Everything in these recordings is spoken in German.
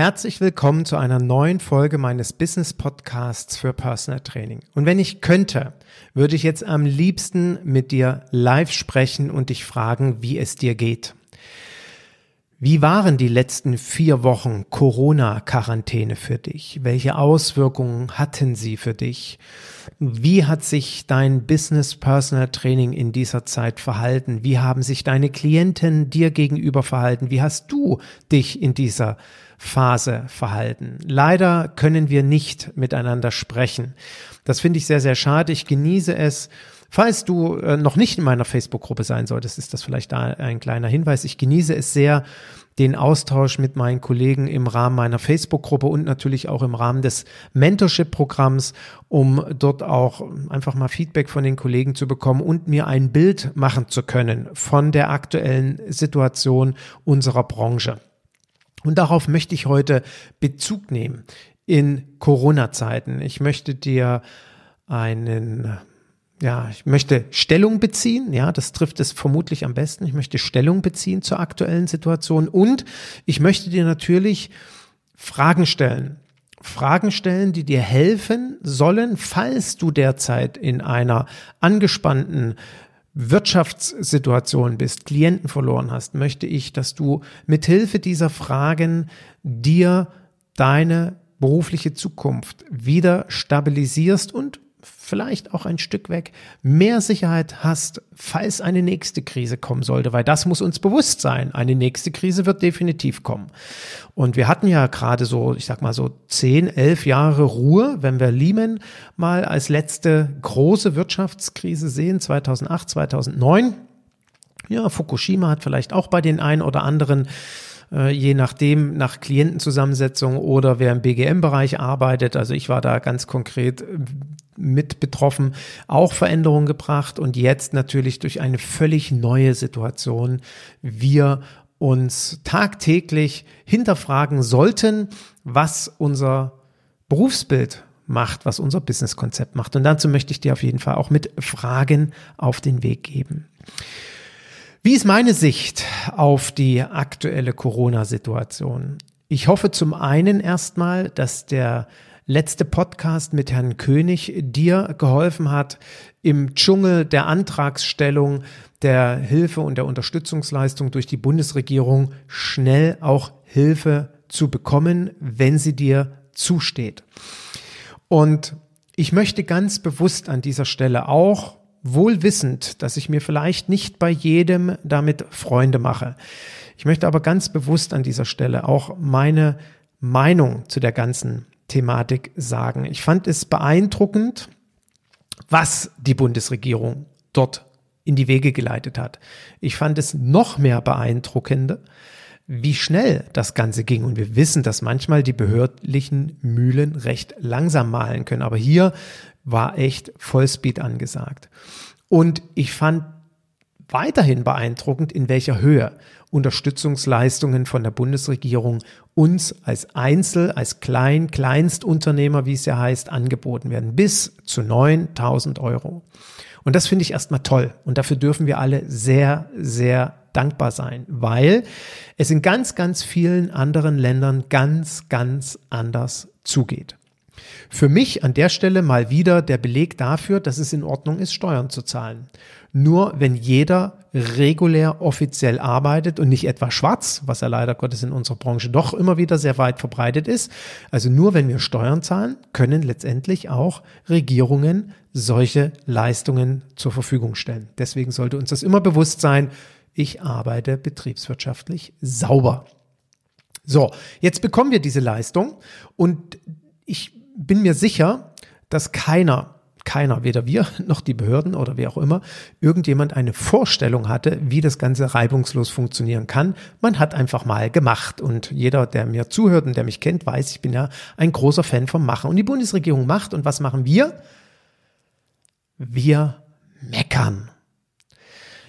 Herzlich willkommen zu einer neuen Folge meines Business Podcasts für Personal Training. Und wenn ich könnte, würde ich jetzt am liebsten mit dir live sprechen und dich fragen, wie es dir geht. Wie waren die letzten vier Wochen Corona-Quarantäne für dich? Welche Auswirkungen hatten sie für dich? Wie hat sich dein Business Personal Training in dieser Zeit verhalten? Wie haben sich deine Klienten dir gegenüber verhalten? Wie hast du dich in dieser Phase verhalten? Leider können wir nicht miteinander sprechen. Das finde ich sehr, sehr schade. Ich genieße es, Falls du äh, noch nicht in meiner Facebook-Gruppe sein solltest, ist das vielleicht da ein kleiner Hinweis. Ich genieße es sehr, den Austausch mit meinen Kollegen im Rahmen meiner Facebook-Gruppe und natürlich auch im Rahmen des Mentorship-Programms, um dort auch einfach mal Feedback von den Kollegen zu bekommen und mir ein Bild machen zu können von der aktuellen Situation unserer Branche. Und darauf möchte ich heute Bezug nehmen in Corona-Zeiten. Ich möchte dir einen ja, ich möchte Stellung beziehen, ja, das trifft es vermutlich am besten. Ich möchte Stellung beziehen zur aktuellen Situation und ich möchte dir natürlich Fragen stellen. Fragen stellen, die dir helfen sollen, falls du derzeit in einer angespannten Wirtschaftssituation bist, Klienten verloren hast, möchte ich, dass du mit Hilfe dieser Fragen dir deine berufliche Zukunft wieder stabilisierst und vielleicht auch ein Stück weg mehr Sicherheit hast, falls eine nächste Krise kommen sollte, weil das muss uns bewusst sein. Eine nächste Krise wird definitiv kommen. Und wir hatten ja gerade so, ich sag mal so zehn, elf Jahre Ruhe, wenn wir Lehman mal als letzte große Wirtschaftskrise sehen, 2008, 2009. Ja, Fukushima hat vielleicht auch bei den einen oder anderen äh, je nachdem nach Klientenzusammensetzung oder wer im BGM-Bereich arbeitet. Also ich war da ganz konkret mit betroffen, auch Veränderungen gebracht und jetzt natürlich durch eine völlig neue Situation wir uns tagtäglich hinterfragen sollten, was unser Berufsbild macht, was unser Businesskonzept macht. Und dazu möchte ich dir auf jeden Fall auch mit Fragen auf den Weg geben. Wie ist meine Sicht auf die aktuelle Corona-Situation? Ich hoffe zum einen erstmal, dass der letzte Podcast mit Herrn König dir geholfen hat, im Dschungel der Antragsstellung, der Hilfe und der Unterstützungsleistung durch die Bundesregierung schnell auch Hilfe zu bekommen, wenn sie dir zusteht. Und ich möchte ganz bewusst an dieser Stelle auch wohl wissend, dass ich mir vielleicht nicht bei jedem damit Freunde mache. Ich möchte aber ganz bewusst an dieser Stelle auch meine Meinung zu der ganzen Thematik sagen. Ich fand es beeindruckend, was die Bundesregierung dort in die Wege geleitet hat. Ich fand es noch mehr beeindruckend, wie schnell das Ganze ging. Und wir wissen, dass manchmal die behördlichen Mühlen recht langsam malen können. Aber hier war echt Vollspeed angesagt. Und ich fand weiterhin beeindruckend, in welcher Höhe Unterstützungsleistungen von der Bundesregierung uns als Einzel, als Klein, Kleinstunternehmer, wie es ja heißt, angeboten werden. Bis zu 9000 Euro. Und das finde ich erstmal toll. Und dafür dürfen wir alle sehr, sehr dankbar sein, weil es in ganz, ganz vielen anderen Ländern ganz, ganz anders zugeht. Für mich an der Stelle mal wieder der Beleg dafür, dass es in Ordnung ist, Steuern zu zahlen. Nur wenn jeder regulär offiziell arbeitet und nicht etwa schwarz, was ja leider Gottes in unserer Branche doch immer wieder sehr weit verbreitet ist. Also nur wenn wir Steuern zahlen, können letztendlich auch Regierungen solche Leistungen zur Verfügung stellen. Deswegen sollte uns das immer bewusst sein, ich arbeite betriebswirtschaftlich sauber. So, jetzt bekommen wir diese Leistung und ich bin mir sicher, dass keiner keiner, weder wir noch die Behörden oder wer auch immer, irgendjemand eine Vorstellung hatte, wie das Ganze reibungslos funktionieren kann. Man hat einfach mal gemacht. Und jeder, der mir zuhört und der mich kennt, weiß, ich bin ja ein großer Fan vom Machen. Und die Bundesregierung macht. Und was machen wir? Wir meckern.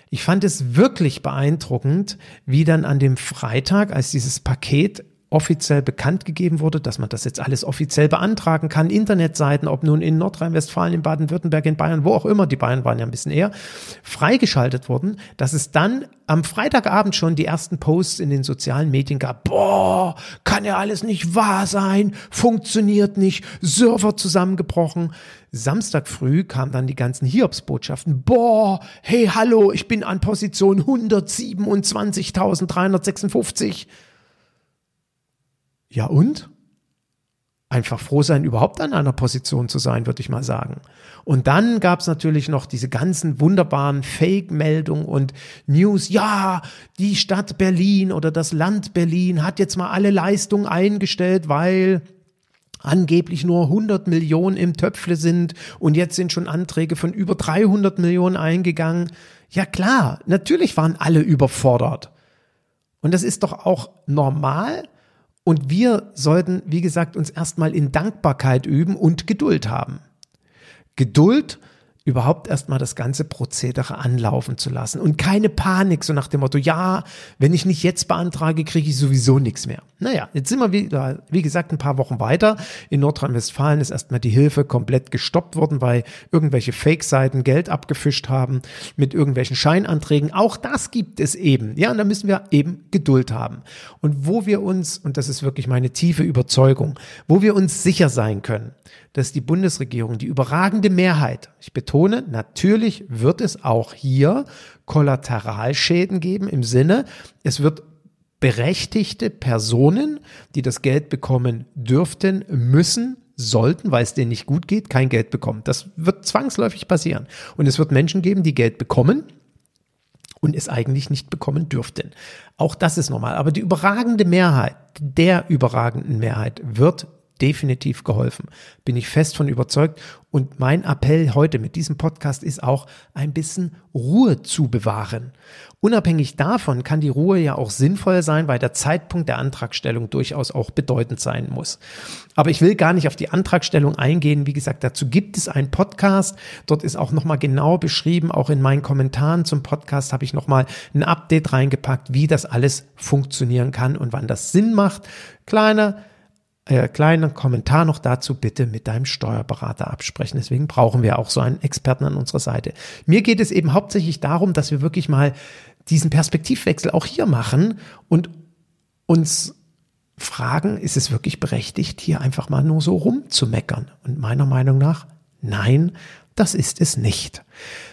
Ich fand es wirklich beeindruckend, wie dann an dem Freitag, als dieses Paket offiziell bekannt gegeben wurde, dass man das jetzt alles offiziell beantragen kann, Internetseiten, ob nun in Nordrhein-Westfalen, in Baden-Württemberg, in Bayern, wo auch immer, die Bayern waren ja ein bisschen eher, freigeschaltet wurden, dass es dann am Freitagabend schon die ersten Posts in den sozialen Medien gab. Boah, kann ja alles nicht wahr sein, funktioniert nicht, Server zusammengebrochen. Samstag früh kamen dann die ganzen Hiobsbotschaften. Boah, hey, hallo, ich bin an Position 127.356. Ja und? Einfach froh sein, überhaupt an einer Position zu sein, würde ich mal sagen. Und dann gab es natürlich noch diese ganzen wunderbaren Fake-Meldungen und News. Ja, die Stadt Berlin oder das Land Berlin hat jetzt mal alle Leistungen eingestellt, weil angeblich nur 100 Millionen im Töpfle sind und jetzt sind schon Anträge von über 300 Millionen eingegangen. Ja klar, natürlich waren alle überfordert. Und das ist doch auch normal, und wir sollten, wie gesagt, uns erstmal in Dankbarkeit üben und Geduld haben. Geduld überhaupt erstmal das ganze Prozedere anlaufen zu lassen und keine Panik, so nach dem Motto, ja, wenn ich nicht jetzt beantrage, kriege ich sowieso nichts mehr. Naja, jetzt sind wir wieder, wie gesagt, ein paar Wochen weiter. In Nordrhein-Westfalen ist erstmal die Hilfe komplett gestoppt worden, weil irgendwelche Fake-Seiten Geld abgefischt haben mit irgendwelchen Scheinanträgen. Auch das gibt es eben. Ja, und da müssen wir eben Geduld haben. Und wo wir uns, und das ist wirklich meine tiefe Überzeugung, wo wir uns sicher sein können, dass die Bundesregierung die überragende Mehrheit, ich betone, natürlich wird es auch hier Kollateralschäden geben im Sinne, es wird berechtigte Personen, die das Geld bekommen dürften, müssen, sollten, weil es denen nicht gut geht, kein Geld bekommen. Das wird zwangsläufig passieren. Und es wird Menschen geben, die Geld bekommen, und es eigentlich nicht bekommen dürften. Auch das ist normal. Aber die überragende Mehrheit, der überragenden Mehrheit wird definitiv geholfen. Bin ich fest von überzeugt. Und mein Appell heute mit diesem Podcast ist auch, ein bisschen Ruhe zu bewahren. Unabhängig davon kann die Ruhe ja auch sinnvoll sein, weil der Zeitpunkt der Antragstellung durchaus auch bedeutend sein muss. Aber ich will gar nicht auf die Antragstellung eingehen. Wie gesagt, dazu gibt es einen Podcast. Dort ist auch nochmal genau beschrieben, auch in meinen Kommentaren zum Podcast habe ich nochmal ein Update reingepackt, wie das alles funktionieren kann und wann das Sinn macht. Kleiner äh, kleiner Kommentar noch dazu, bitte mit deinem Steuerberater absprechen. Deswegen brauchen wir auch so einen Experten an unserer Seite. Mir geht es eben hauptsächlich darum, dass wir wirklich mal diesen Perspektivwechsel auch hier machen und uns fragen, ist es wirklich berechtigt, hier einfach mal nur so rumzumeckern? Und meiner Meinung nach, nein, das ist es nicht.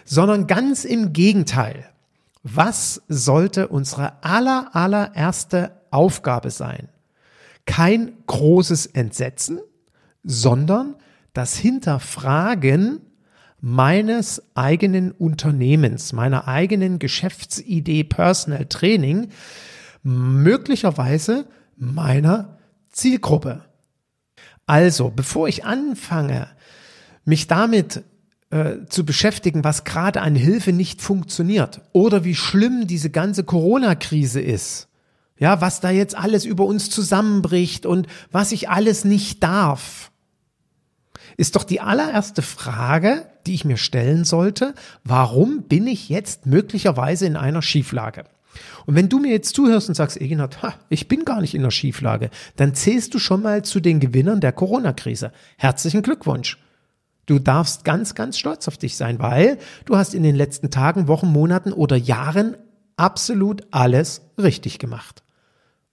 Sondern ganz im Gegenteil. Was sollte unsere aller, allererste Aufgabe sein? Kein großes Entsetzen, sondern das Hinterfragen meines eigenen Unternehmens, meiner eigenen Geschäftsidee Personal Training, möglicherweise meiner Zielgruppe. Also, bevor ich anfange, mich damit äh, zu beschäftigen, was gerade an Hilfe nicht funktioniert oder wie schlimm diese ganze Corona-Krise ist, ja, was da jetzt alles über uns zusammenbricht und was ich alles nicht darf. Ist doch die allererste Frage, die ich mir stellen sollte, warum bin ich jetzt möglicherweise in einer Schieflage? Und wenn du mir jetzt zuhörst und sagst, Eginhard, ha, ich bin gar nicht in einer Schieflage, dann zählst du schon mal zu den Gewinnern der Corona-Krise. Herzlichen Glückwunsch. Du darfst ganz, ganz stolz auf dich sein, weil du hast in den letzten Tagen, Wochen, Monaten oder Jahren absolut alles richtig gemacht.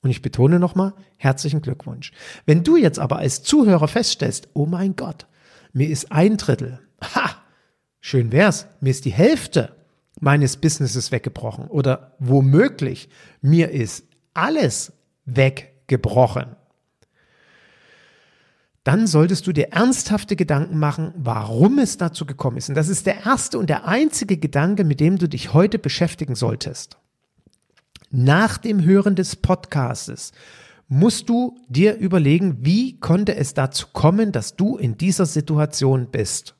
Und ich betone nochmal, herzlichen Glückwunsch. Wenn du jetzt aber als Zuhörer feststellst, oh mein Gott, mir ist ein Drittel, ha, schön wär's, mir ist die Hälfte meines Businesses weggebrochen oder womöglich mir ist alles weggebrochen, dann solltest du dir ernsthafte Gedanken machen, warum es dazu gekommen ist. Und das ist der erste und der einzige Gedanke, mit dem du dich heute beschäftigen solltest nach dem Hören des Podcastes musst du dir überlegen, wie konnte es dazu kommen, dass du in dieser Situation bist.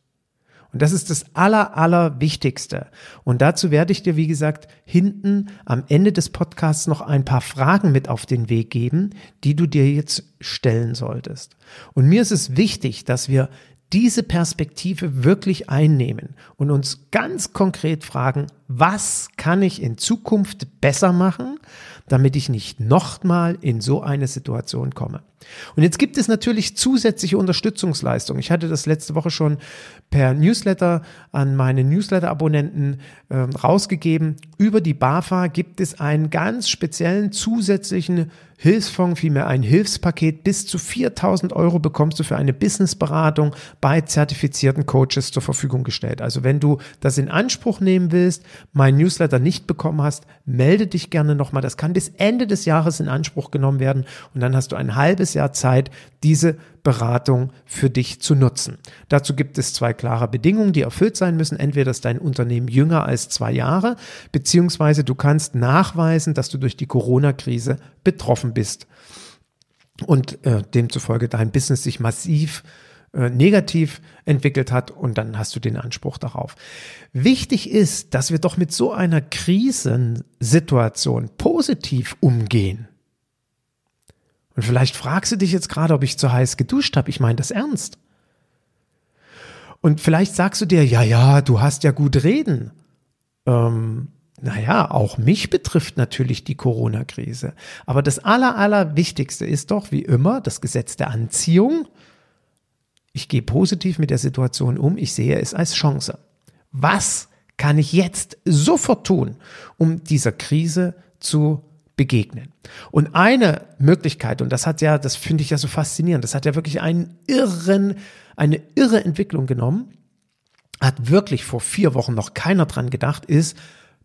Und das ist das Aller, Allerwichtigste. Und dazu werde ich dir, wie gesagt, hinten am Ende des Podcasts noch ein paar Fragen mit auf den Weg geben, die du dir jetzt stellen solltest. Und mir ist es wichtig, dass wir diese Perspektive wirklich einnehmen und uns ganz konkret fragen, was kann ich in Zukunft besser machen, damit ich nicht nochmal in so eine Situation komme. Und jetzt gibt es natürlich zusätzliche Unterstützungsleistungen. Ich hatte das letzte Woche schon per Newsletter an meine Newsletter-Abonnenten äh, rausgegeben. Über die BAFA gibt es einen ganz speziellen zusätzlichen Hilfsfonds, vielmehr ein Hilfspaket. Bis zu 4000 Euro bekommst du für eine Businessberatung bei zertifizierten Coaches zur Verfügung gestellt. Also wenn du das in Anspruch nehmen willst, mein Newsletter nicht bekommen hast, melde dich gerne nochmal. Das kann bis Ende des Jahres in Anspruch genommen werden und dann hast du ein halbes Jahr Zeit, diese Beratung für dich zu nutzen. Dazu gibt es zwei klare Bedingungen, die erfüllt sein müssen. Entweder ist dein Unternehmen jünger als zwei Jahre, beziehungsweise du kannst nachweisen, dass du durch die Corona-Krise betroffen bist und äh, demzufolge dein Business sich massiv äh, negativ entwickelt hat und dann hast du den Anspruch darauf. Wichtig ist, dass wir doch mit so einer Krisensituation positiv umgehen. Und vielleicht fragst du dich jetzt gerade, ob ich zu heiß geduscht habe. Ich meine das ernst. Und vielleicht sagst du dir, ja, ja, du hast ja gut reden. Ähm, naja, auch mich betrifft natürlich die Corona-Krise. Aber das Aller, Allerwichtigste ist doch, wie immer, das Gesetz der Anziehung. Ich gehe positiv mit der Situation um. Ich sehe es als Chance. Was kann ich jetzt sofort tun, um dieser Krise zu begegnen. Und eine Möglichkeit, und das hat ja, das finde ich ja so faszinierend, das hat ja wirklich einen irren, eine irre Entwicklung genommen, hat wirklich vor vier Wochen noch keiner dran gedacht, ist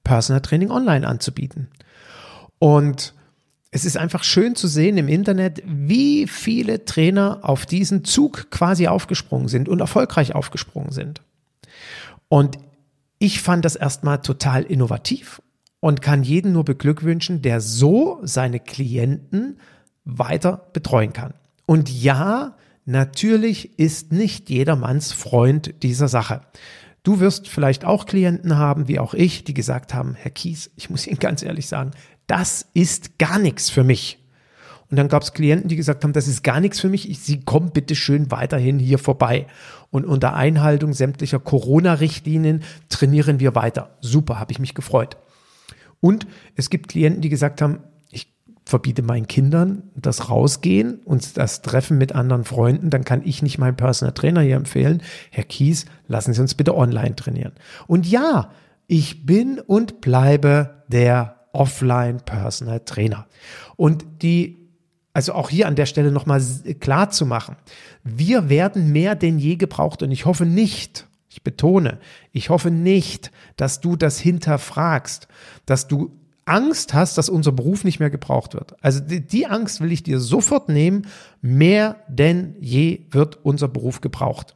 Personal Training online anzubieten. Und es ist einfach schön zu sehen im Internet, wie viele Trainer auf diesen Zug quasi aufgesprungen sind und erfolgreich aufgesprungen sind. Und ich fand das erstmal total innovativ und kann jeden nur beglückwünschen, der so seine Klienten weiter betreuen kann. Und ja, natürlich ist nicht jedermanns Freund dieser Sache. Du wirst vielleicht auch Klienten haben, wie auch ich, die gesagt haben, Herr Kies, ich muss Ihnen ganz ehrlich sagen, das ist gar nichts für mich. Und dann gab es Klienten, die gesagt haben, das ist gar nichts für mich. Ich, Sie kommen bitte schön weiterhin hier vorbei. Und unter Einhaltung sämtlicher Corona-Richtlinien trainieren wir weiter. Super, habe ich mich gefreut. Und es gibt Klienten, die gesagt haben, ich verbiete meinen Kindern das Rausgehen und das Treffen mit anderen Freunden, dann kann ich nicht meinen Personal Trainer hier empfehlen. Herr Kies, lassen Sie uns bitte online trainieren. Und ja, ich bin und bleibe der Offline Personal Trainer. Und die also auch hier an der Stelle nochmal klar zu machen. Wir werden mehr denn je gebraucht und ich hoffe nicht, ich betone, ich hoffe nicht, dass du das hinterfragst, dass du Angst hast, dass unser Beruf nicht mehr gebraucht wird. Also die, die, Angst will ich dir sofort nehmen. Mehr denn je wird unser Beruf gebraucht.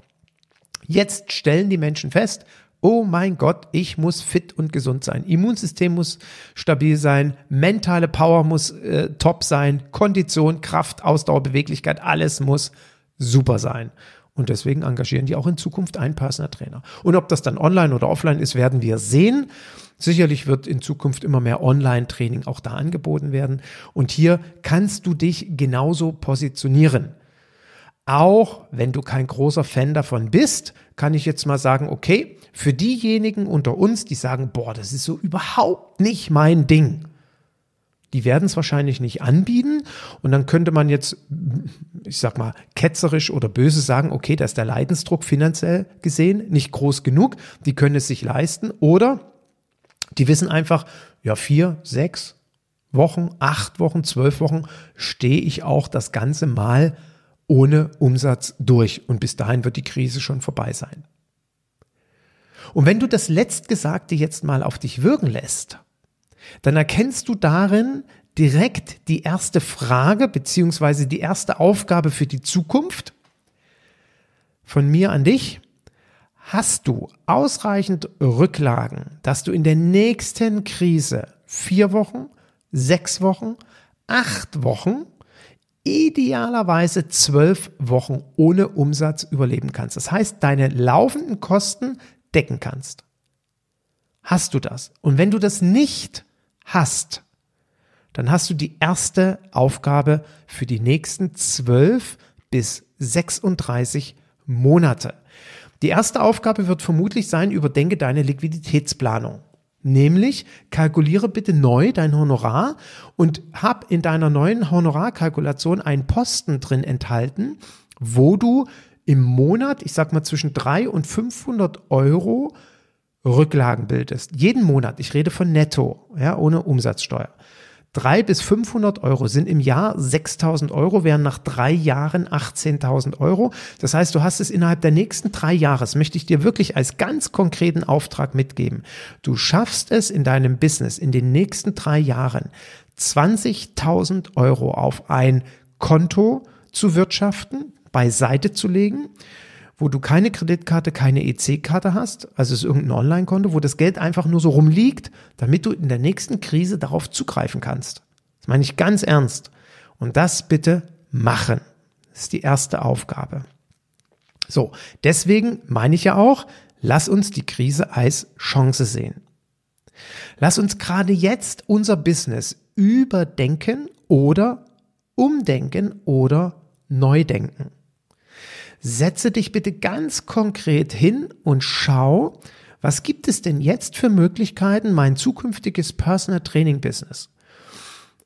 Jetzt stellen die Menschen fest, oh mein Gott, ich muss fit und gesund sein. Immunsystem muss stabil sein, mentale Power muss äh, top sein, Kondition, Kraft, Ausdauer, Beweglichkeit, alles muss super sein. Und deswegen engagieren die auch in Zukunft einen Personal Trainer. Und ob das dann online oder offline ist, werden wir sehen. Sicherlich wird in Zukunft immer mehr Online-Training auch da angeboten werden. Und hier kannst du dich genauso positionieren. Auch wenn du kein großer Fan davon bist, kann ich jetzt mal sagen, okay, für diejenigen unter uns, die sagen, boah, das ist so überhaupt nicht mein Ding die werden es wahrscheinlich nicht anbieten. Und dann könnte man jetzt, ich sag mal, ketzerisch oder böse sagen, okay, da ist der Leidensdruck finanziell gesehen nicht groß genug. Die können es sich leisten. Oder die wissen einfach, ja, vier, sechs Wochen, acht Wochen, zwölf Wochen stehe ich auch das ganze Mal ohne Umsatz durch. Und bis dahin wird die Krise schon vorbei sein. Und wenn du das Letztgesagte jetzt mal auf dich wirken lässt, dann erkennst du darin direkt die erste Frage beziehungsweise die erste Aufgabe für die Zukunft von mir an dich. Hast du ausreichend Rücklagen, dass du in der nächsten Krise vier Wochen, sechs Wochen, acht Wochen idealerweise zwölf Wochen ohne Umsatz überleben kannst. Das heißt, deine laufenden Kosten decken kannst. Hast du das? Und wenn du das nicht hast, dann hast du die erste Aufgabe für die nächsten zwölf bis 36 Monate. Die erste Aufgabe wird vermutlich sein, überdenke deine Liquiditätsplanung. Nämlich kalkuliere bitte neu dein Honorar und hab in deiner neuen Honorarkalkulation einen Posten drin enthalten, wo du im Monat, ich sag mal zwischen 3 und 500 Euro Rücklagen bildest. Jeden Monat. Ich rede von netto, ja, ohne Umsatzsteuer. 3 bis 500 Euro sind im Jahr 6000 Euro, wären nach drei Jahren 18.000 Euro. Das heißt, du hast es innerhalb der nächsten drei Jahre, möchte ich dir wirklich als ganz konkreten Auftrag mitgeben. Du schaffst es in deinem Business in den nächsten drei Jahren 20.000 Euro auf ein Konto zu wirtschaften, beiseite zu legen wo du keine Kreditkarte, keine EC-Karte hast, also es ist irgendein Online-Konto, wo das Geld einfach nur so rumliegt, damit du in der nächsten Krise darauf zugreifen kannst. Das meine ich ganz ernst. Und das bitte machen. Das ist die erste Aufgabe. So, deswegen meine ich ja auch, lass uns die Krise als Chance sehen. Lass uns gerade jetzt unser Business überdenken oder umdenken oder neu denken setze dich bitte ganz konkret hin und schau, was gibt es denn jetzt für Möglichkeiten, mein zukünftiges Personal Training Business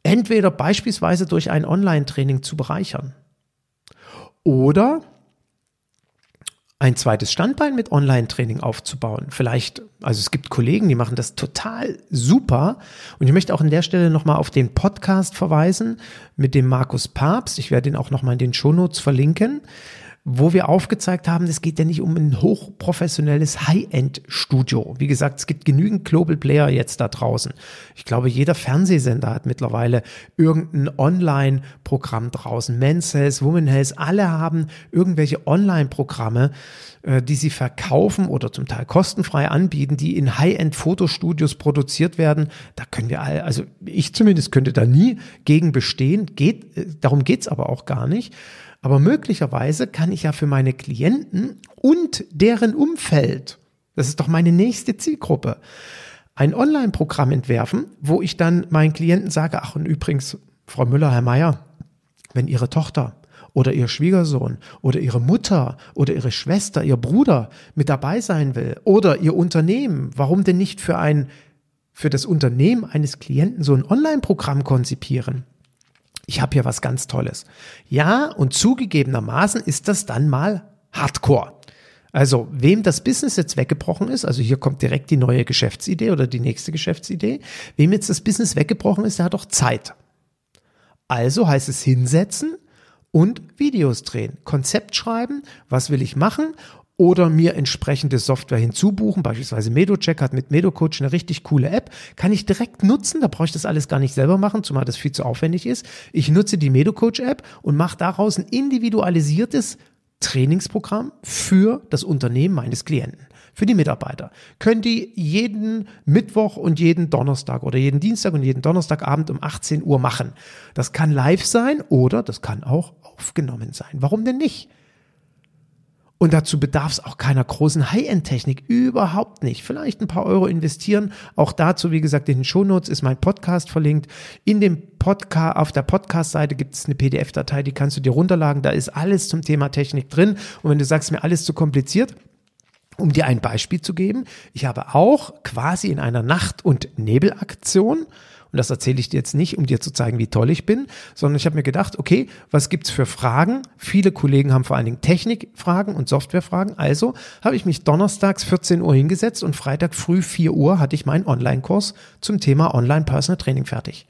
entweder beispielsweise durch ein Online-Training zu bereichern oder ein zweites Standbein mit Online-Training aufzubauen. Vielleicht, also es gibt Kollegen, die machen das total super. Und ich möchte auch an der Stelle nochmal auf den Podcast verweisen mit dem Markus Papst. Ich werde ihn auch nochmal in den Shownotes verlinken wo wir aufgezeigt haben, es geht ja nicht um ein hochprofessionelles High-End-Studio. Wie gesagt, es gibt genügend Global Player jetzt da draußen. Ich glaube, jeder Fernsehsender hat mittlerweile irgendein Online-Programm draußen. Men's Health, Women Health, alle haben irgendwelche Online-Programme, äh, die sie verkaufen oder zum Teil kostenfrei anbieten, die in High-End-Fotostudios produziert werden. Da können wir alle, also ich zumindest könnte da nie gegen bestehen. Geht, äh, darum geht's aber auch gar nicht. Aber möglicherweise kann ich ja für meine Klienten und deren Umfeld, das ist doch meine nächste Zielgruppe, ein Online-Programm entwerfen, wo ich dann meinen Klienten sage, ach und übrigens, Frau Müller, Herr Meier, wenn Ihre Tochter oder Ihr Schwiegersohn oder Ihre Mutter oder Ihre Schwester, Ihr Bruder mit dabei sein will oder Ihr Unternehmen, warum denn nicht für ein, für das Unternehmen eines Klienten so ein Online-Programm konzipieren? Ich habe hier was ganz Tolles. Ja, und zugegebenermaßen ist das dann mal Hardcore. Also, wem das Business jetzt weggebrochen ist, also hier kommt direkt die neue Geschäftsidee oder die nächste Geschäftsidee, wem jetzt das Business weggebrochen ist, der hat doch Zeit. Also heißt es hinsetzen und Videos drehen, Konzept schreiben, was will ich machen oder mir entsprechende Software hinzubuchen. Beispielsweise MedoCheck hat mit MedoCoach eine richtig coole App. Kann ich direkt nutzen. Da brauche ich das alles gar nicht selber machen, zumal das viel zu aufwendig ist. Ich nutze die MedoCoach App und mache daraus ein individualisiertes Trainingsprogramm für das Unternehmen meines Klienten, für die Mitarbeiter. Können die jeden Mittwoch und jeden Donnerstag oder jeden Dienstag und jeden Donnerstagabend um 18 Uhr machen. Das kann live sein oder das kann auch aufgenommen sein. Warum denn nicht? Und dazu bedarf es auch keiner großen High-End-Technik, überhaupt nicht. Vielleicht ein paar Euro investieren. Auch dazu, wie gesagt, in den Shownotes ist mein Podcast verlinkt. In dem Podcast, auf der Podcast-Seite gibt es eine PDF-Datei, die kannst du dir runterladen. Da ist alles zum Thema Technik drin. Und wenn du sagst, mir alles zu kompliziert, um dir ein Beispiel zu geben, ich habe auch quasi in einer Nacht- und Nebelaktion und das erzähle ich dir jetzt nicht, um dir zu zeigen, wie toll ich bin, sondern ich habe mir gedacht, okay, was gibt's für Fragen? Viele Kollegen haben vor allen Dingen Technikfragen und Softwarefragen. Also habe ich mich donnerstags 14 Uhr hingesetzt und Freitag früh 4 Uhr hatte ich meinen Online-Kurs zum Thema Online Personal Training fertig.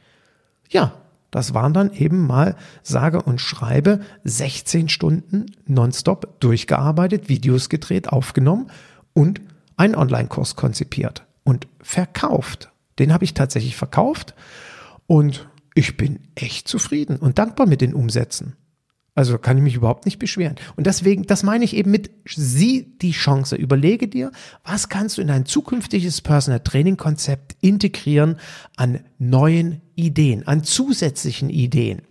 Ja, das waren dann eben mal sage und schreibe 16 Stunden nonstop durchgearbeitet, Videos gedreht, aufgenommen und einen Online-Kurs konzipiert und verkauft. Den habe ich tatsächlich verkauft und ich bin echt zufrieden und dankbar mit den Umsätzen. Also kann ich mich überhaupt nicht beschweren. Und deswegen, das meine ich eben mit, sieh die Chance. Überlege dir, was kannst du in ein zukünftiges Personal Training Konzept integrieren an neuen Ideen, an zusätzlichen Ideen.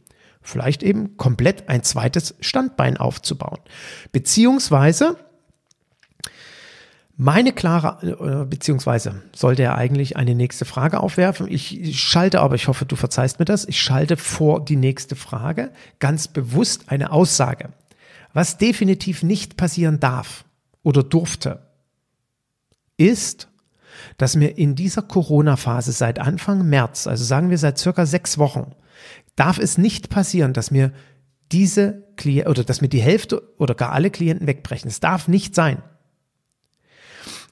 vielleicht eben komplett ein zweites Standbein aufzubauen. Beziehungsweise meine klare, äh, beziehungsweise sollte er eigentlich eine nächste Frage aufwerfen. Ich schalte aber, ich hoffe, du verzeihst mir das, ich schalte vor die nächste Frage ganz bewusst eine Aussage. Was definitiv nicht passieren darf oder durfte, ist, dass mir in dieser Corona-Phase seit Anfang März, also sagen wir seit circa sechs Wochen, darf es nicht passieren, dass mir diese Klienten oder dass mir die Hälfte oder gar alle Klienten wegbrechen. Es darf nicht sein.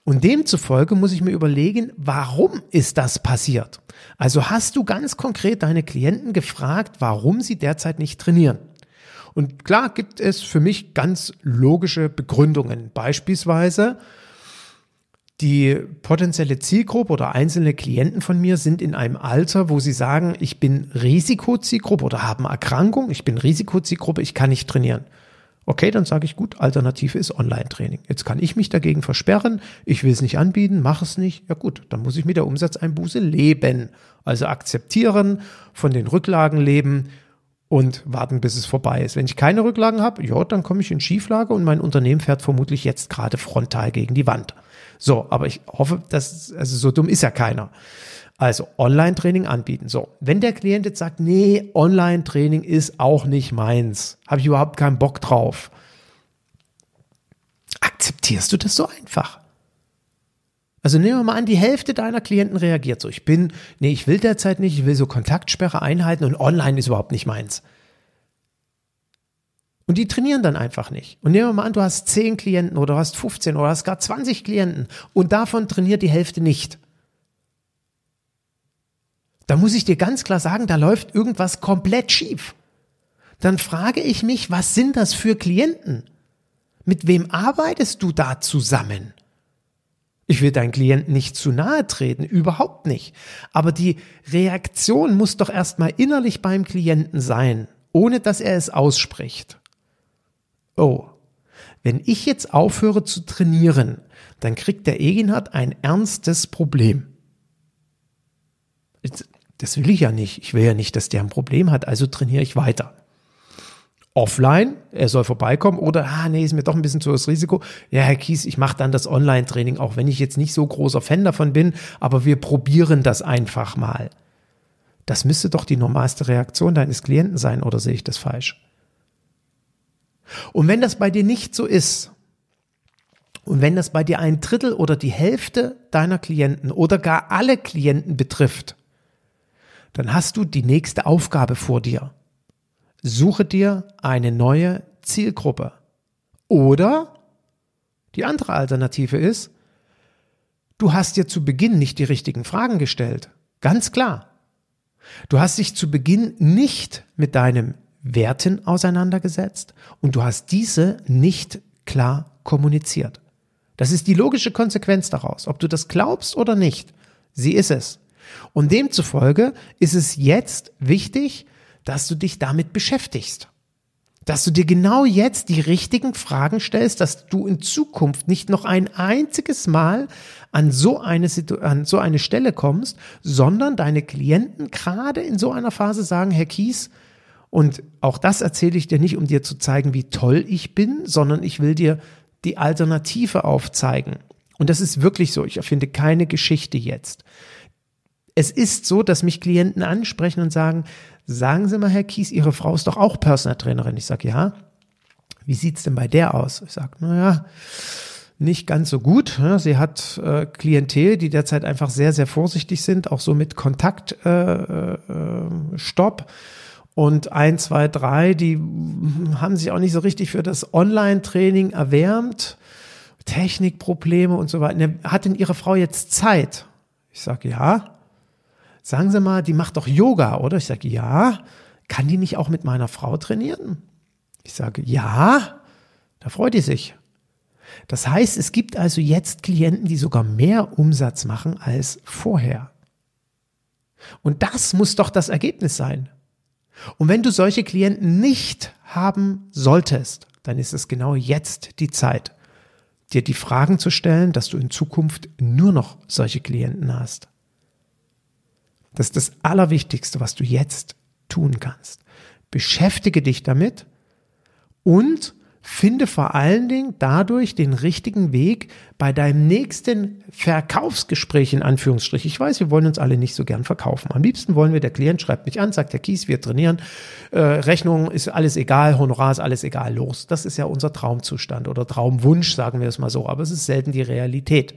Und demzufolge muss ich mir überlegen, warum ist das passiert? Also hast du ganz konkret deine Klienten gefragt, warum sie derzeit nicht trainieren? Und klar gibt es für mich ganz logische Begründungen. Beispielsweise, die potenzielle Zielgruppe oder einzelne Klienten von mir sind in einem Alter, wo sie sagen, ich bin Risikozielgruppe oder haben Erkrankung, ich bin Risikozielgruppe, ich kann nicht trainieren. Okay, dann sage ich gut, Alternative ist Online-Training. Jetzt kann ich mich dagegen versperren, ich will es nicht anbieten, mache es nicht. Ja gut, dann muss ich mit der Umsatzeinbuße leben. Also akzeptieren, von den Rücklagen leben und warten, bis es vorbei ist. Wenn ich keine Rücklagen habe, ja, dann komme ich in Schieflage und mein Unternehmen fährt vermutlich jetzt gerade frontal gegen die Wand. So, aber ich hoffe, dass, also so dumm ist ja keiner. Also Online-Training anbieten. So, wenn der Klient jetzt sagt, nee, Online-Training ist auch nicht meins, habe ich überhaupt keinen Bock drauf. Akzeptierst du das so einfach? Also nehmen wir mal an, die Hälfte deiner Klienten reagiert so. Ich bin, nee, ich will derzeit nicht, ich will so Kontaktsperre einhalten und online ist überhaupt nicht meins. Und die trainieren dann einfach nicht. Und nehmen wir mal an, du hast 10 Klienten oder du hast 15 oder hast gar 20 Klienten und davon trainiert die Hälfte nicht. Da muss ich dir ganz klar sagen, da läuft irgendwas komplett schief. Dann frage ich mich, was sind das für Klienten? Mit wem arbeitest du da zusammen? Ich will deinen Klienten nicht zu nahe treten, überhaupt nicht. Aber die Reaktion muss doch erstmal innerlich beim Klienten sein, ohne dass er es ausspricht. Oh, wenn ich jetzt aufhöre zu trainieren, dann kriegt der Eginhard ein ernstes Problem das will ich ja nicht. Ich will ja nicht, dass der ein Problem hat, also trainiere ich weiter. Offline, er soll vorbeikommen oder, ah, nee, ist mir doch ein bisschen zu das Risiko. Ja, Herr Kies, ich mache dann das Online-Training, auch wenn ich jetzt nicht so großer Fan davon bin, aber wir probieren das einfach mal. Das müsste doch die normalste Reaktion deines Klienten sein, oder sehe ich das falsch? Und wenn das bei dir nicht so ist, und wenn das bei dir ein Drittel oder die Hälfte deiner Klienten oder gar alle Klienten betrifft, dann hast du die nächste Aufgabe vor dir. Suche dir eine neue Zielgruppe. Oder die andere Alternative ist, du hast dir zu Beginn nicht die richtigen Fragen gestellt. Ganz klar. Du hast dich zu Beginn nicht mit deinem Werten auseinandergesetzt und du hast diese nicht klar kommuniziert. Das ist die logische Konsequenz daraus, ob du das glaubst oder nicht. Sie ist es. Und demzufolge ist es jetzt wichtig, dass du dich damit beschäftigst. Dass du dir genau jetzt die richtigen Fragen stellst, dass du in Zukunft nicht noch ein einziges Mal an so eine, Situ an so eine Stelle kommst, sondern deine Klienten gerade in so einer Phase sagen, Herr Kies, und auch das erzähle ich dir nicht, um dir zu zeigen, wie toll ich bin, sondern ich will dir die Alternative aufzeigen. Und das ist wirklich so. Ich erfinde keine Geschichte jetzt es ist so, dass mich Klienten ansprechen und sagen, sagen Sie mal, Herr Kies, Ihre Frau ist doch auch Personal Trainerin. Ich sage, ja. Wie sieht's denn bei der aus? Ich sage, naja, nicht ganz so gut. Sie hat äh, Klientel, die derzeit einfach sehr, sehr vorsichtig sind, auch so mit Kontaktstopp. Äh, äh, und ein, zwei, drei, die haben sich auch nicht so richtig für das Online-Training erwärmt. Technikprobleme und so weiter. Hat denn Ihre Frau jetzt Zeit? Ich sage, ja sagen Sie mal, die macht doch Yoga, oder? Ich sage, ja. Kann die nicht auch mit meiner Frau trainieren? Ich sage, ja. Da freut die sich. Das heißt, es gibt also jetzt Klienten, die sogar mehr Umsatz machen als vorher. Und das muss doch das Ergebnis sein. Und wenn du solche Klienten nicht haben solltest, dann ist es genau jetzt die Zeit, dir die Fragen zu stellen, dass du in Zukunft nur noch solche Klienten hast. Das ist das Allerwichtigste, was du jetzt tun kannst. beschäftige dich damit und finde vor allen Dingen dadurch den richtigen Weg bei deinem nächsten Verkaufsgespräch in Anführungsstrich. Ich weiß, wir wollen uns alle nicht so gern verkaufen. Am liebsten wollen wir, der Klient schreibt mich an, sagt der Kies, wir trainieren, äh, Rechnung ist alles egal, Honorar ist alles egal, los. Das ist ja unser Traumzustand oder Traumwunsch, sagen wir es mal so, aber es ist selten die Realität.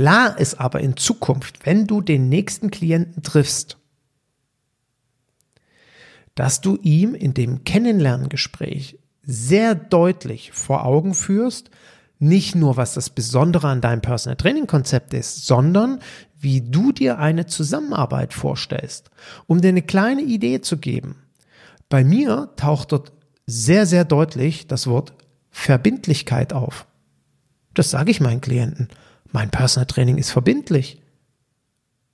Klar ist aber in Zukunft, wenn du den nächsten Klienten triffst, dass du ihm in dem Kennenlerngespräch sehr deutlich vor Augen führst, nicht nur was das Besondere an deinem Personal Training Konzept ist, sondern wie du dir eine Zusammenarbeit vorstellst, um dir eine kleine Idee zu geben. Bei mir taucht dort sehr, sehr deutlich das Wort Verbindlichkeit auf. Das sage ich meinen Klienten. Mein Personal Training ist verbindlich.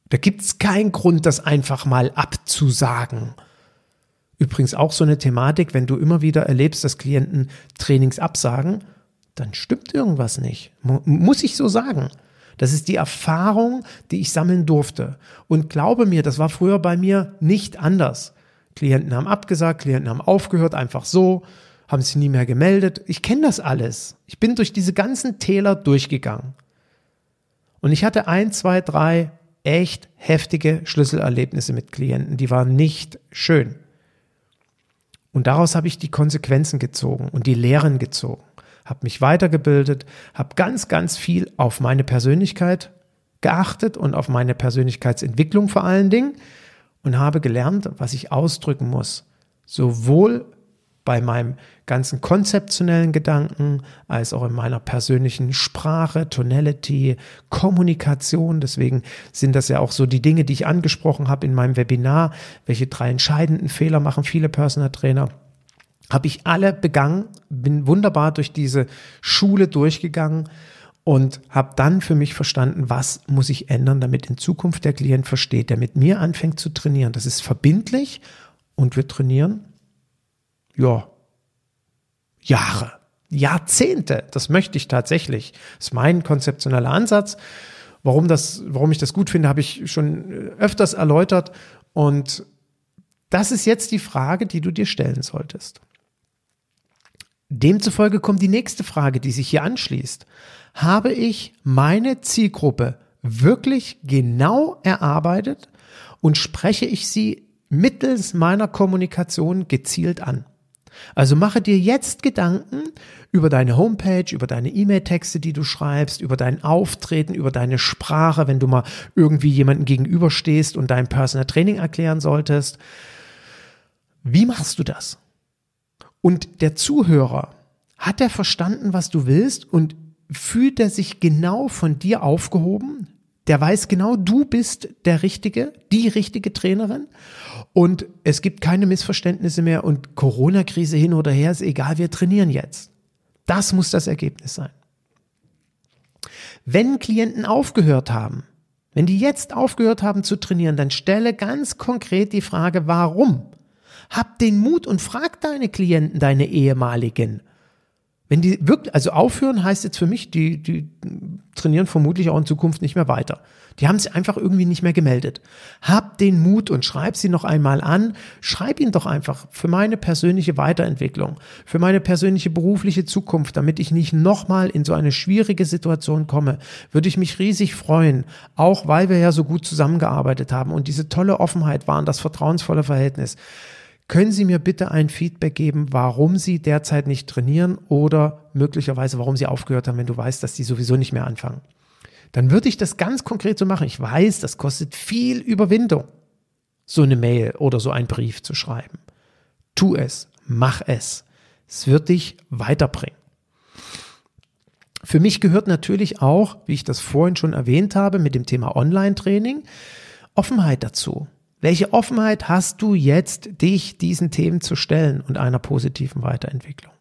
Da gibt es keinen Grund, das einfach mal abzusagen Übrigens auch so eine Thematik, wenn du immer wieder erlebst, dass Klienten Trainings absagen, dann stimmt irgendwas nicht. Muss ich so sagen. Das ist die Erfahrung, die ich sammeln durfte. Und glaube mir, das war früher bei mir nicht anders. Klienten haben abgesagt, Klienten haben aufgehört, einfach so, haben sich nie mehr gemeldet. Ich kenne das alles. Ich bin durch diese ganzen Täler durchgegangen. Und ich hatte ein, zwei, drei echt heftige Schlüsselerlebnisse mit Klienten. Die waren nicht schön. Und daraus habe ich die Konsequenzen gezogen und die Lehren gezogen, habe mich weitergebildet, habe ganz, ganz viel auf meine Persönlichkeit geachtet und auf meine Persönlichkeitsentwicklung vor allen Dingen und habe gelernt, was ich ausdrücken muss, sowohl bei meinem ganzen konzeptionellen Gedanken, als auch in meiner persönlichen Sprache, Tonality, Kommunikation. Deswegen sind das ja auch so die Dinge, die ich angesprochen habe in meinem Webinar. Welche drei entscheidenden Fehler machen viele Personal Trainer? Habe ich alle begangen, bin wunderbar durch diese Schule durchgegangen und habe dann für mich verstanden, was muss ich ändern, damit in Zukunft der Klient versteht, der mit mir anfängt zu trainieren. Das ist verbindlich und wir trainieren ja, Jahre, Jahrzehnte. Das möchte ich tatsächlich. Das ist mein konzeptioneller Ansatz. Warum, das, warum ich das gut finde, habe ich schon öfters erläutert. Und das ist jetzt die Frage, die du dir stellen solltest. Demzufolge kommt die nächste Frage, die sich hier anschließt. Habe ich meine Zielgruppe wirklich genau erarbeitet und spreche ich sie mittels meiner Kommunikation gezielt an? Also mache dir jetzt Gedanken über deine Homepage, über deine E-Mail-Texte, die du schreibst, über dein Auftreten, über deine Sprache, wenn du mal irgendwie jemanden gegenüberstehst und dein Personal Training erklären solltest. Wie machst du das? Und der Zuhörer, hat er verstanden, was du willst und fühlt er sich genau von dir aufgehoben? Der weiß genau, du bist der Richtige, die richtige Trainerin und es gibt keine Missverständnisse mehr und Corona-Krise hin oder her ist egal, wir trainieren jetzt. Das muss das Ergebnis sein. Wenn Klienten aufgehört haben, wenn die jetzt aufgehört haben zu trainieren, dann stelle ganz konkret die Frage, warum? Hab den Mut und frag deine Klienten, deine ehemaligen, wenn die wirklich, also aufhören heißt jetzt für mich, die, die trainieren vermutlich auch in Zukunft nicht mehr weiter. Die haben sich einfach irgendwie nicht mehr gemeldet. Hab den Mut und schreib sie noch einmal an. Schreib ihn doch einfach für meine persönliche Weiterentwicklung, für meine persönliche berufliche Zukunft, damit ich nicht nochmal in so eine schwierige Situation komme. Würde ich mich riesig freuen, auch weil wir ja so gut zusammengearbeitet haben und diese tolle Offenheit waren, das vertrauensvolle Verhältnis. Können Sie mir bitte ein Feedback geben, warum Sie derzeit nicht trainieren oder möglicherweise warum Sie aufgehört haben, wenn du weißt, dass die sowieso nicht mehr anfangen? Dann würde ich das ganz konkret so machen. Ich weiß, das kostet viel Überwindung, so eine Mail oder so einen Brief zu schreiben. Tu es, mach es. Es wird dich weiterbringen. Für mich gehört natürlich auch, wie ich das vorhin schon erwähnt habe, mit dem Thema Online-Training, Offenheit dazu. Welche Offenheit hast du jetzt, dich diesen Themen zu stellen und einer positiven Weiterentwicklung?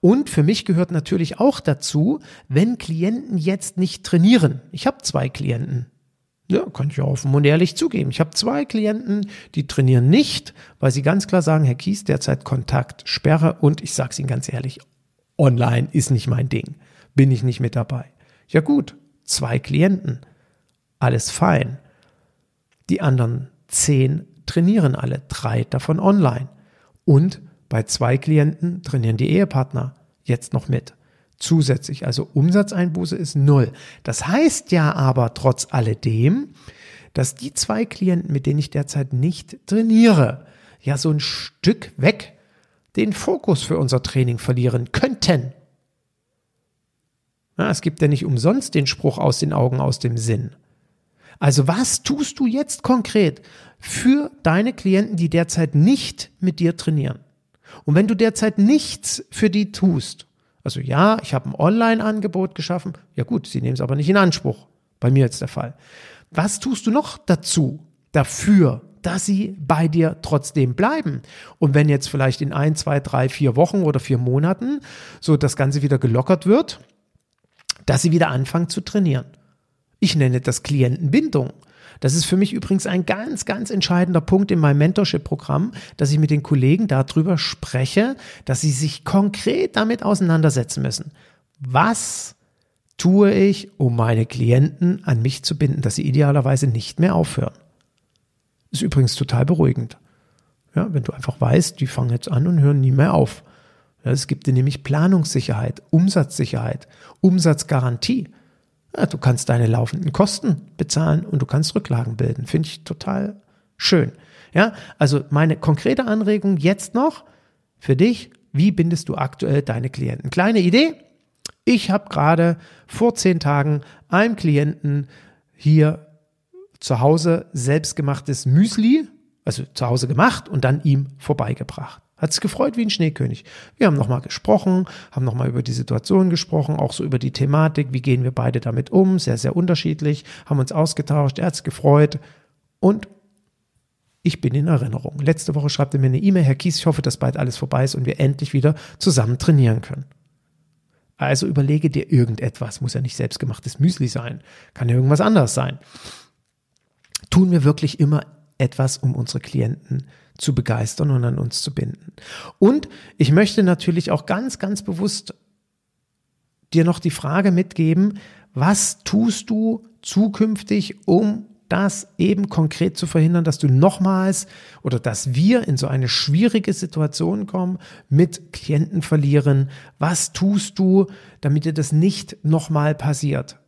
Und für mich gehört natürlich auch dazu, wenn Klienten jetzt nicht trainieren. Ich habe zwei Klienten. Ja, kann ich offen und ehrlich zugeben. Ich habe zwei Klienten, die trainieren nicht, weil sie ganz klar sagen, Herr Kies, derzeit Kontakt, Sperre und ich sage es Ihnen ganz ehrlich, online ist nicht mein Ding. Bin ich nicht mit dabei. Ja gut, zwei Klienten. Alles fein. Die anderen zehn trainieren alle, drei davon online. Und bei zwei Klienten trainieren die Ehepartner jetzt noch mit. Zusätzlich, also Umsatzeinbuße ist null. Das heißt ja aber trotz alledem, dass die zwei Klienten, mit denen ich derzeit nicht trainiere, ja so ein Stück weg den Fokus für unser Training verlieren könnten. Ja, es gibt ja nicht umsonst den Spruch aus den Augen, aus dem Sinn. Also was tust du jetzt konkret für deine Klienten, die derzeit nicht mit dir trainieren? Und wenn du derzeit nichts für die tust, also ja, ich habe ein Online-Angebot geschaffen, ja gut, sie nehmen es aber nicht in Anspruch. Bei mir jetzt der Fall. Was tust du noch dazu, dafür, dass sie bei dir trotzdem bleiben. Und wenn jetzt vielleicht in ein, zwei, drei, vier Wochen oder vier Monaten so das Ganze wieder gelockert wird, dass sie wieder anfangen zu trainieren. Ich nenne das Klientenbindung. Das ist für mich übrigens ein ganz, ganz entscheidender Punkt in meinem Mentorship-Programm, dass ich mit den Kollegen darüber spreche, dass sie sich konkret damit auseinandersetzen müssen. Was tue ich, um meine Klienten an mich zu binden, dass sie idealerweise nicht mehr aufhören? Ist übrigens total beruhigend. Ja, wenn du einfach weißt, die fangen jetzt an und hören nie mehr auf. Ja, es gibt dir nämlich Planungssicherheit, Umsatzsicherheit, Umsatzgarantie. Ja, du kannst deine laufenden Kosten bezahlen und du kannst Rücklagen bilden. Finde ich total schön. Ja, also meine konkrete Anregung jetzt noch für dich, wie bindest du aktuell deine Klienten? Kleine Idee. Ich habe gerade vor zehn Tagen einem Klienten hier zu Hause selbstgemachtes Müsli, also zu Hause gemacht und dann ihm vorbeigebracht. Hat sich gefreut wie ein Schneekönig. Wir haben nochmal gesprochen, haben nochmal über die Situation gesprochen, auch so über die Thematik, wie gehen wir beide damit um, sehr, sehr unterschiedlich, haben uns ausgetauscht, er hat sich gefreut und ich bin in Erinnerung. Letzte Woche schreibt er mir eine E-Mail, Herr Kies, ich hoffe, dass bald alles vorbei ist und wir endlich wieder zusammen trainieren können. Also überlege dir irgendetwas, muss ja nicht selbstgemachtes Müsli sein, kann ja irgendwas anderes sein. Tun wir wirklich immer etwas, um unsere Klienten zu begeistern und an uns zu binden. Und ich möchte natürlich auch ganz, ganz bewusst dir noch die Frage mitgeben, was tust du zukünftig, um das eben konkret zu verhindern, dass du nochmals oder dass wir in so eine schwierige Situation kommen, mit Klienten verlieren. Was tust du, damit dir das nicht nochmal passiert?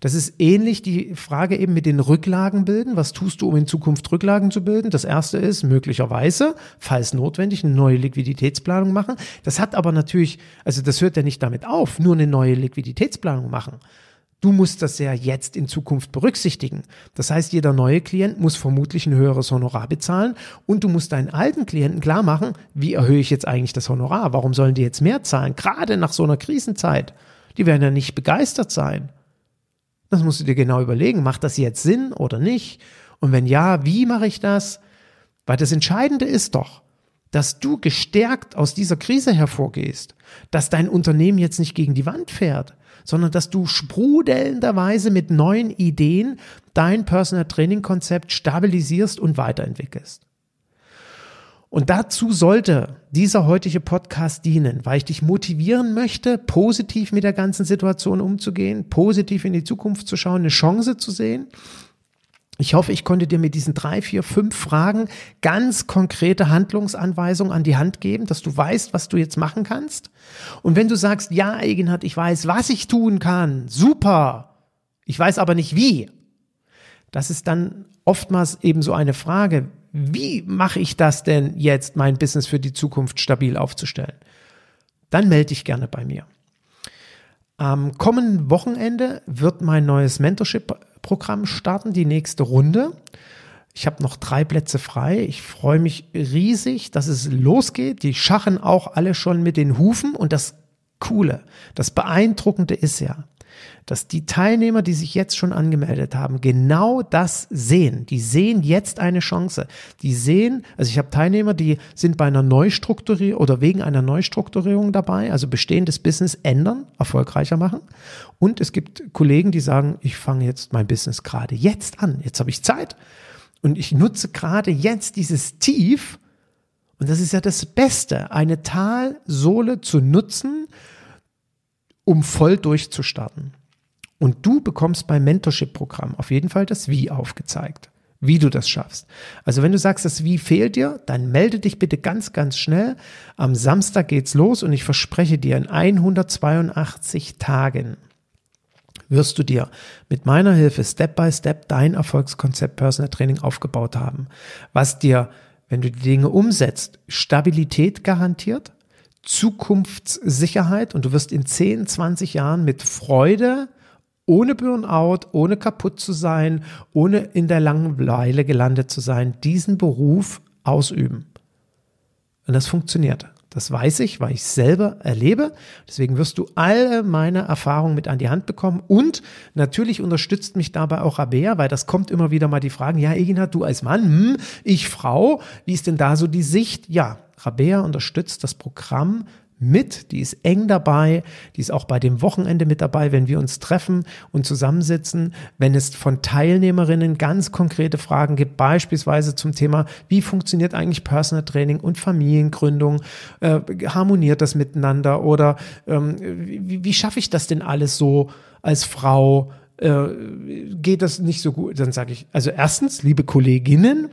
Das ist ähnlich die Frage eben mit den Rücklagen bilden. Was tust du, um in Zukunft Rücklagen zu bilden? Das erste ist möglicherweise, falls notwendig, eine neue Liquiditätsplanung machen. Das hat aber natürlich, also das hört ja nicht damit auf, nur eine neue Liquiditätsplanung machen. Du musst das ja jetzt in Zukunft berücksichtigen. Das heißt, jeder neue Klient muss vermutlich ein höheres Honorar bezahlen und du musst deinen alten Klienten klar machen, wie erhöhe ich jetzt eigentlich das Honorar? Warum sollen die jetzt mehr zahlen? Gerade nach so einer Krisenzeit. Die werden ja nicht begeistert sein. Das musst du dir genau überlegen. Macht das jetzt Sinn oder nicht? Und wenn ja, wie mache ich das? Weil das Entscheidende ist doch, dass du gestärkt aus dieser Krise hervorgehst, dass dein Unternehmen jetzt nicht gegen die Wand fährt, sondern dass du sprudelnderweise mit neuen Ideen dein Personal Training Konzept stabilisierst und weiterentwickelst. Und dazu sollte dieser heutige Podcast dienen, weil ich dich motivieren möchte, positiv mit der ganzen Situation umzugehen, positiv in die Zukunft zu schauen, eine Chance zu sehen. Ich hoffe, ich konnte dir mit diesen drei, vier, fünf Fragen ganz konkrete Handlungsanweisungen an die Hand geben, dass du weißt, was du jetzt machen kannst. Und wenn du sagst, ja, Eigenhard, ich weiß, was ich tun kann, super, ich weiß aber nicht wie, das ist dann oftmals eben so eine Frage, wie mache ich das denn jetzt, mein Business für die Zukunft stabil aufzustellen? Dann melde dich gerne bei mir. Am kommenden Wochenende wird mein neues Mentorship-Programm starten, die nächste Runde. Ich habe noch drei Plätze frei. Ich freue mich riesig, dass es losgeht. Die schachen auch alle schon mit den Hufen. Und das Coole, das Beeindruckende ist ja, dass die Teilnehmer, die sich jetzt schon angemeldet haben, genau das sehen. Die sehen jetzt eine Chance. Die sehen, also ich habe Teilnehmer, die sind bei einer Neustrukturierung oder wegen einer Neustrukturierung dabei, also bestehendes Business ändern, erfolgreicher machen. Und es gibt Kollegen, die sagen, ich fange jetzt mein Business gerade jetzt an. Jetzt habe ich Zeit. Und ich nutze gerade jetzt dieses Tief, und das ist ja das Beste, eine Talsohle zu nutzen, um voll durchzustarten. Und du bekommst beim Mentorship-Programm auf jeden Fall das Wie aufgezeigt. wie du das schaffst. Also wenn du sagst, das Wie fehlt dir, dann melde dich bitte ganz, ganz schnell. Am Samstag geht's los und ich verspreche dir, in 182 Tagen wirst du dir mit meiner Hilfe Step by Step dein Erfolgskonzept Personal Training aufgebaut haben, was dir, wenn du die Dinge umsetzt, Stabilität garantiert, Zukunftssicherheit und du wirst in 10, 20 Jahren mit Freude ohne Burnout, ohne kaputt zu sein, ohne in der Langeweile gelandet zu sein, diesen Beruf ausüben. Und das funktioniert. Das weiß ich, weil ich selber erlebe. Deswegen wirst du alle meine Erfahrungen mit an die Hand bekommen. Und natürlich unterstützt mich dabei auch Rabea, weil das kommt immer wieder mal die Fragen, ja, Egina, du als Mann, hm, ich Frau, wie ist denn da so die Sicht? Ja, Rabea unterstützt das Programm mit, die ist eng dabei, die ist auch bei dem Wochenende mit dabei, wenn wir uns treffen und zusammensitzen, wenn es von Teilnehmerinnen ganz konkrete Fragen gibt, beispielsweise zum Thema, wie funktioniert eigentlich Personal Training und Familiengründung, äh, harmoniert das miteinander? Oder ähm, wie, wie schaffe ich das denn alles so als Frau? Äh, geht das nicht so gut? Dann sage ich, also erstens, liebe Kolleginnen,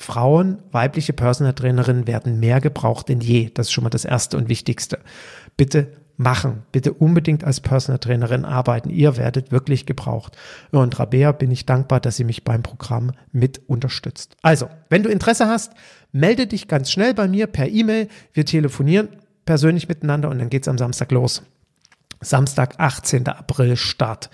Frauen, weibliche Personal Trainerinnen werden mehr gebraucht denn je. Das ist schon mal das Erste und Wichtigste. Bitte machen. Bitte unbedingt als Personal Trainerin arbeiten. Ihr werdet wirklich gebraucht. Und Rabea bin ich dankbar, dass sie mich beim Programm mit unterstützt. Also, wenn du Interesse hast, melde dich ganz schnell bei mir per E-Mail. Wir telefonieren persönlich miteinander und dann geht's am Samstag los. Samstag, 18. April Start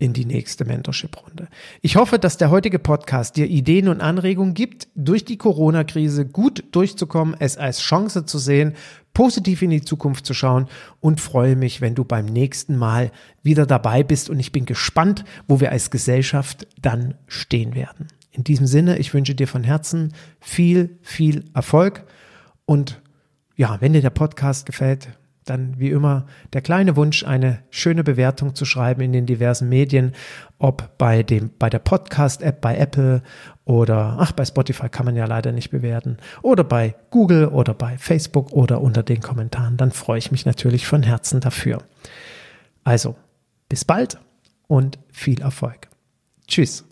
in die nächste Mentorship-Runde. Ich hoffe, dass der heutige Podcast dir Ideen und Anregungen gibt, durch die Corona-Krise gut durchzukommen, es als Chance zu sehen, positiv in die Zukunft zu schauen und freue mich, wenn du beim nächsten Mal wieder dabei bist und ich bin gespannt, wo wir als Gesellschaft dann stehen werden. In diesem Sinne, ich wünsche dir von Herzen viel, viel Erfolg und ja, wenn dir der Podcast gefällt, dann wie immer der kleine Wunsch, eine schöne Bewertung zu schreiben in den diversen Medien, ob bei dem, bei der Podcast-App bei Apple oder, ach, bei Spotify kann man ja leider nicht bewerten oder bei Google oder bei Facebook oder unter den Kommentaren. Dann freue ich mich natürlich von Herzen dafür. Also, bis bald und viel Erfolg. Tschüss.